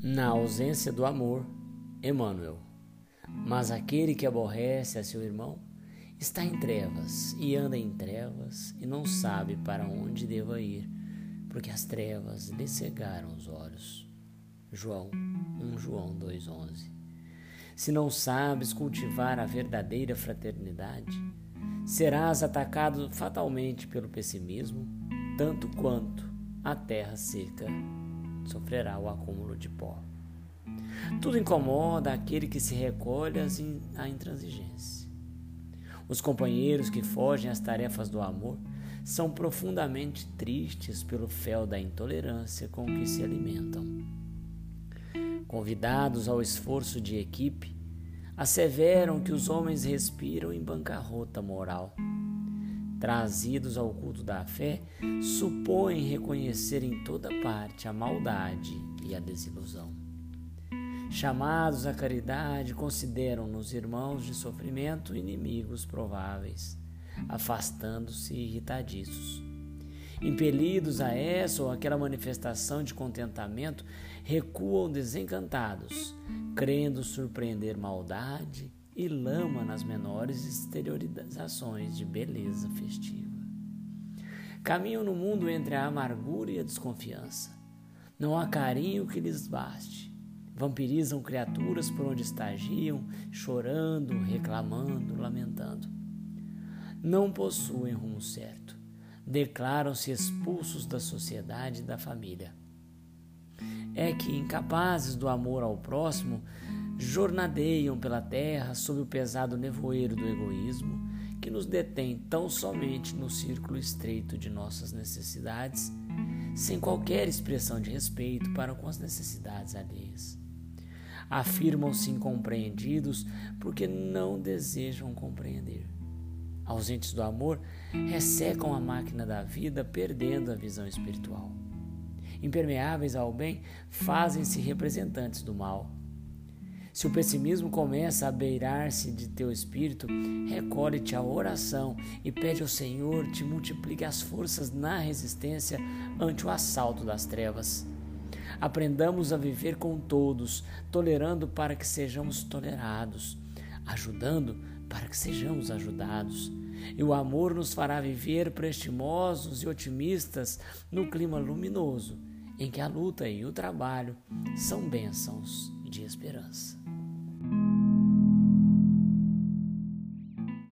Na ausência do amor, Emmanuel. Mas aquele que aborrece a seu irmão está em trevas e anda em trevas e não sabe para onde deva ir, porque as trevas lhe cegaram os olhos. João 1 João 2:11. Se não sabes cultivar a verdadeira fraternidade, serás atacado fatalmente pelo pessimismo, tanto quanto a terra seca sofrerá o acúmulo de pó. Tudo incomoda aquele que se recolhe à intransigência. Os companheiros que fogem às tarefas do amor são profundamente tristes pelo fel da intolerância com que se alimentam. Convidados ao esforço de equipe, asseveram que os homens respiram em bancarrota moral trazidos ao culto da fé, supõem reconhecer em toda parte a maldade e a desilusão. Chamados à caridade, consideram-nos irmãos de sofrimento inimigos prováveis, afastando-se irritadiços. Impelidos a essa ou aquela manifestação de contentamento, recuam desencantados, crendo surpreender maldade e lama nas menores exteriorizações de beleza festiva. Caminham no mundo entre a amargura e a desconfiança. Não há carinho que lhes baste. Vampirizam criaturas por onde estagiam, chorando, reclamando, lamentando. Não possuem rumo certo. Declaram-se expulsos da sociedade e da família. É que, incapazes do amor ao próximo, jornadeiam pela terra sob o pesado nevoeiro do egoísmo que nos detém tão somente no círculo estreito de nossas necessidades, sem qualquer expressão de respeito para com as necessidades alheias. Afirmam-se incompreendidos porque não desejam compreender. Ausentes do amor, ressecam a máquina da vida, perdendo a visão espiritual. Impermeáveis ao bem, fazem-se representantes do mal se o pessimismo começa a beirar-se de teu espírito, recolhe-te à oração e pede ao Senhor te multiplique as forças na resistência ante o assalto das trevas. Aprendamos a viver com todos, tolerando para que sejamos tolerados, ajudando para que sejamos ajudados. E o amor nos fará viver prestimosos e otimistas no clima luminoso em que a luta e o trabalho são bênçãos de esperança.